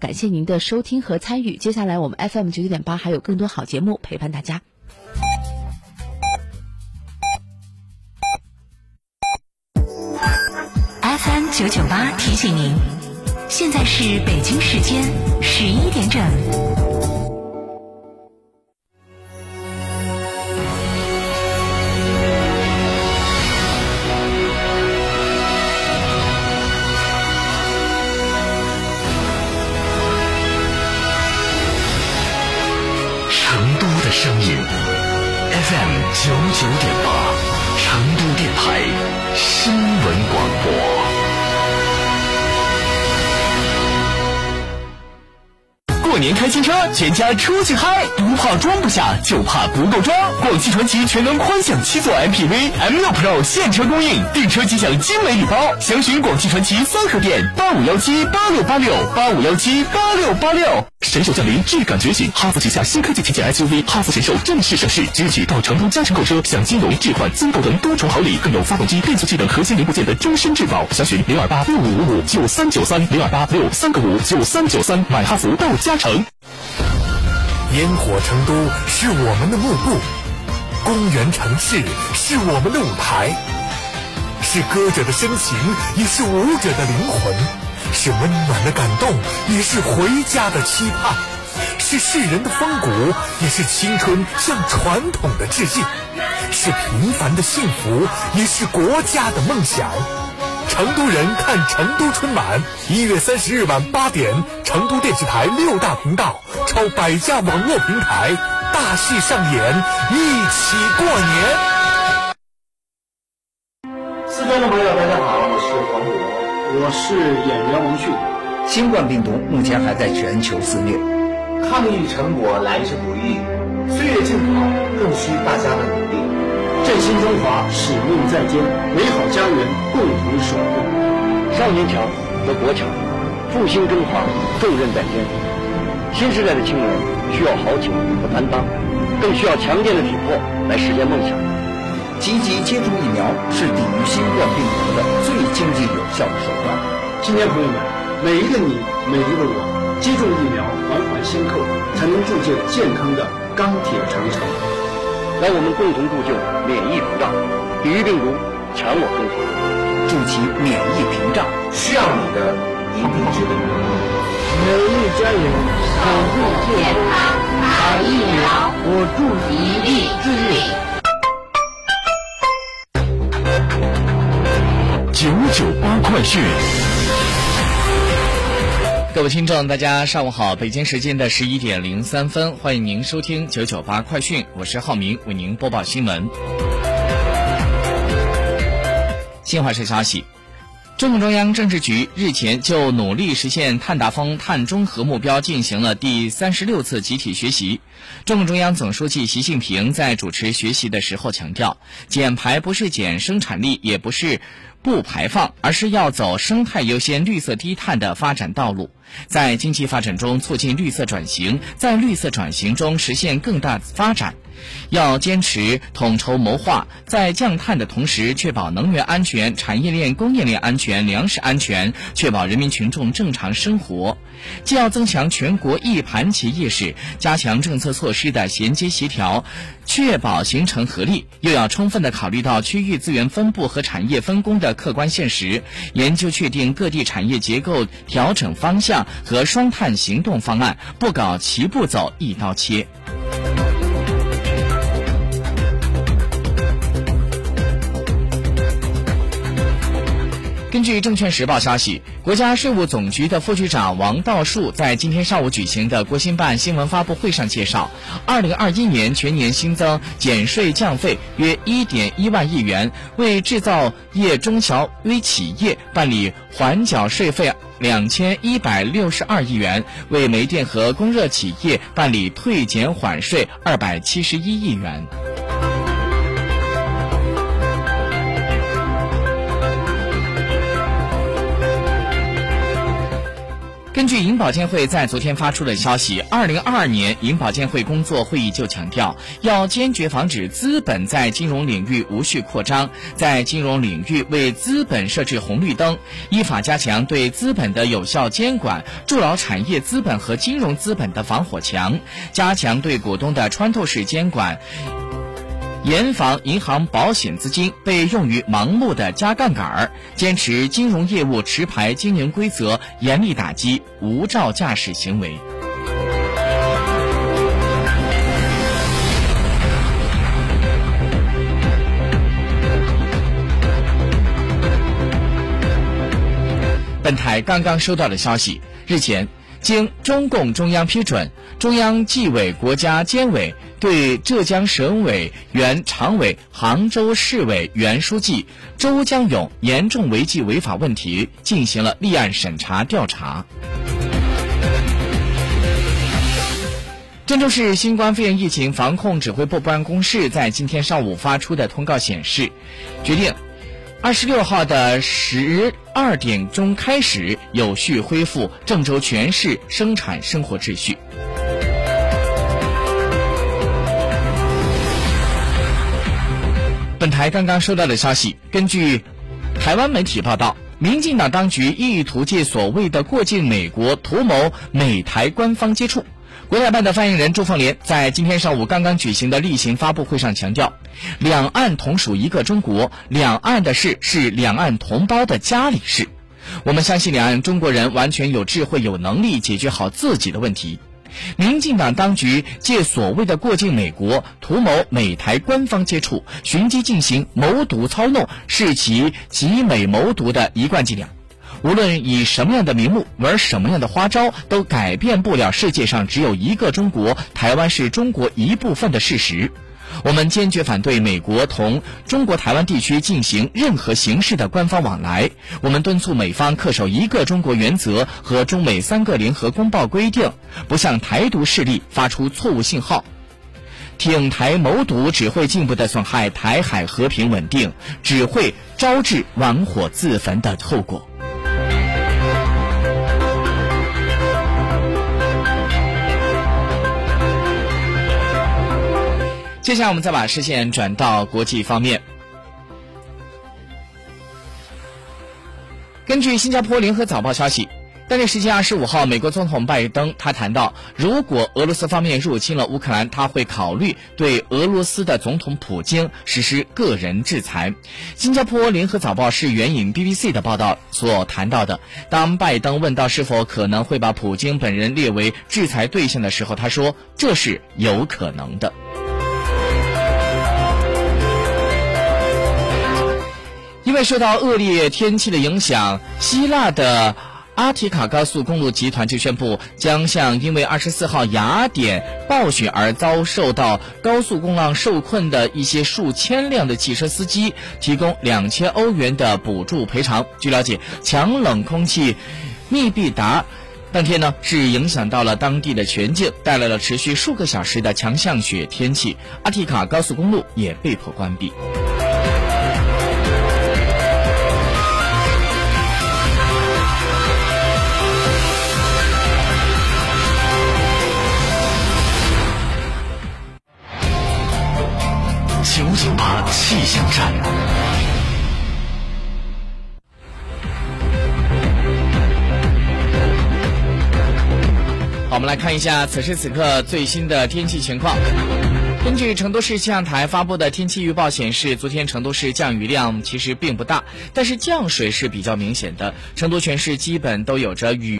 感谢您的收听和参与。接下来我们 FM 九九点八还有更多好节目陪伴大家。FM 九九八提醒您，现在是北京时间十一点整。成都的声音 FM 九九点八，成都电台新闻广播。过年开新车，全家出去嗨，不怕装不下，就怕不够装。广汽传祺全能宽享七座 MPV M6 Pro 现车供应，订车即享精美礼包。详询广汽传祺三河店八五幺七八六八六八五幺七八六八六。神兽降临，质感觉醒。哈弗旗下新科技旗舰 SUV 哈弗神兽正式上市，即日起到成都嘉诚购车，享金融、置换、增购等多重好礼，更有发动机、变速器等核心零部件的终身质保。详询零二八六五五五九三九三零二八六三个五九三九三，买哈弗到嘉诚。烟火成都是我们的幕布，公园城市是我们的舞台，是歌者的深情，也是舞者的灵魂。是温暖的感动，也是回家的期盼；是世人的风骨，也是青春向传统的致敬；是平凡的幸福，也是国家的梦想。成都人看成都春晚，一月三十日晚八点，成都电视台六大频道超百家网络平台，大戏上演，一起过年。四川的朋友，我是演员王迅。新冠病毒目前还在全球肆虐，抗疫成果来之不易，岁月静好更需大家的努力。振兴中华，使命在肩，美好家园共同守护。少年强则国强，复兴中华重任在肩。新时代的青年需要豪情和担当，更需要强健的体魄来实现梦想。积极接种疫苗是抵御新冠病毒的最经济有效的手段。青年朋友们，每一个你，每一个我，接种疫苗，环环相扣，才能铸就健康的钢铁长城。让我们共同铸就免疫屏障，抵御病毒，强我中华。筑起免疫屏障，需要你的一臂之力。美丽家园，守护健康，打疫苗，我助一臂之力。快讯，各位听众，大家上午好，北京时间的十一点零三分，欢迎您收听九九八快讯，我是浩明，为您播报新闻。新华社消息。中共中央政治局日前就努力实现碳达峰、碳中和目标进行了第三十六次集体学习。中共中央总书记习近平在主持学习的时候强调，减排不是减生产力，也不是不排放，而是要走生态优先、绿色低碳的发展道路。在经济发展中促进绿色转型，在绿色转型中实现更大发展。要坚持统筹谋划，在降碳的同时，确保能源安全、产业链供应链安全、粮食安全，确保人民群众正常生活。既要增强全国一盘棋意识，加强政策措施的衔接协调，确保形成合力；又要充分的考虑到区域资源分布和产业分工的客观现实，研究确定各地产业结构调整方向和双碳行动方案，不搞齐步走、一刀切。根据证券时报消息，国家税务总局的副局长王道树在今天上午举行的国新办新闻发布会上介绍，二零二一年全年新增减税降费约一点一万亿元，为制造业中小微企业办理缓缴税费两千一百六十二亿元，为煤电和供热企业办理退减缓税二百七十一亿元。根据银保监会在昨天发出的消息，二零二二年银保监会工作会议就强调，要坚决防止资本在金融领域无序扩张，在金融领域为资本设置红绿灯，依法加强对资本的有效监管，筑牢产业资本和金融资本的防火墙，加强对股东的穿透式监管。严防银行、保险资金被用于盲目的加杠杆儿，坚持金融业务持牌经营规则，严厉打击无照驾驶行为。本台刚刚收到的消息，日前。经中共中央批准，中央纪委国家监委对浙江省委原常委、杭州市委原书记周江勇严重违纪违法问题进行了立案审查调查。郑州市新冠肺炎疫情防控指挥部办公室在今天上午发出的通告显示，决定。二十六号的十二点钟开始，有序恢复郑州全市生产生活秩序。本台刚刚收到的消息，根据台湾媒体报道，民进党当局意图借所谓的过境美国，图谋美台官方接触。国台办的发言人朱凤莲在今天上午刚刚举行的例行发布会上强调，两岸同属一个中国，两岸的事是两岸同胞的家里事。我们相信两岸中国人完全有智慧、有能力解决好自己的问题。民进党当局借所谓的过境美国，图谋美台官方接触，寻机进行谋独操弄，是其集美谋独的一贯伎俩。无论以什么样的名目玩什么样的花招，都改变不了世界上只有一个中国，台湾是中国一部分的事实。我们坚决反对美国同中国台湾地区进行任何形式的官方往来。我们敦促美方恪守一个中国原则和中美三个联合公报规定，不向台独势力发出错误信号。挺台谋独只会进一步的损害台海和平稳定，只会招致玩火自焚的后果。接下来，我们再把视线转到国际方面。根据新加坡联合早报消息，当地时间二十五号，美国总统拜登他谈到，如果俄罗斯方面入侵了乌克兰，他会考虑对俄罗斯的总统普京实施个人制裁。新加坡联合早报是援引 BBC 的报道所谈到的。当拜登问到是否可能会把普京本人列为制裁对象的时候，他说这是有可能的。为受到恶劣天气的影响，希腊的阿提卡高速公路集团就宣布将向因为二十四号雅典暴雪而遭受到高速公路受困的一些数千辆的汽车司机提供两千欧元的补助赔偿。据了解，强冷空气密必达当天呢是影响到了当地的全境，带来了持续数个小时的强降雪天气，阿提卡高速公路也被迫关闭。我们来看一下此时此刻最新的天气情况。根据成都市气象台发布的天气预报显示，昨天成都市降雨量其实并不大，但是降水是比较明显的。成都全市基本都有着雨。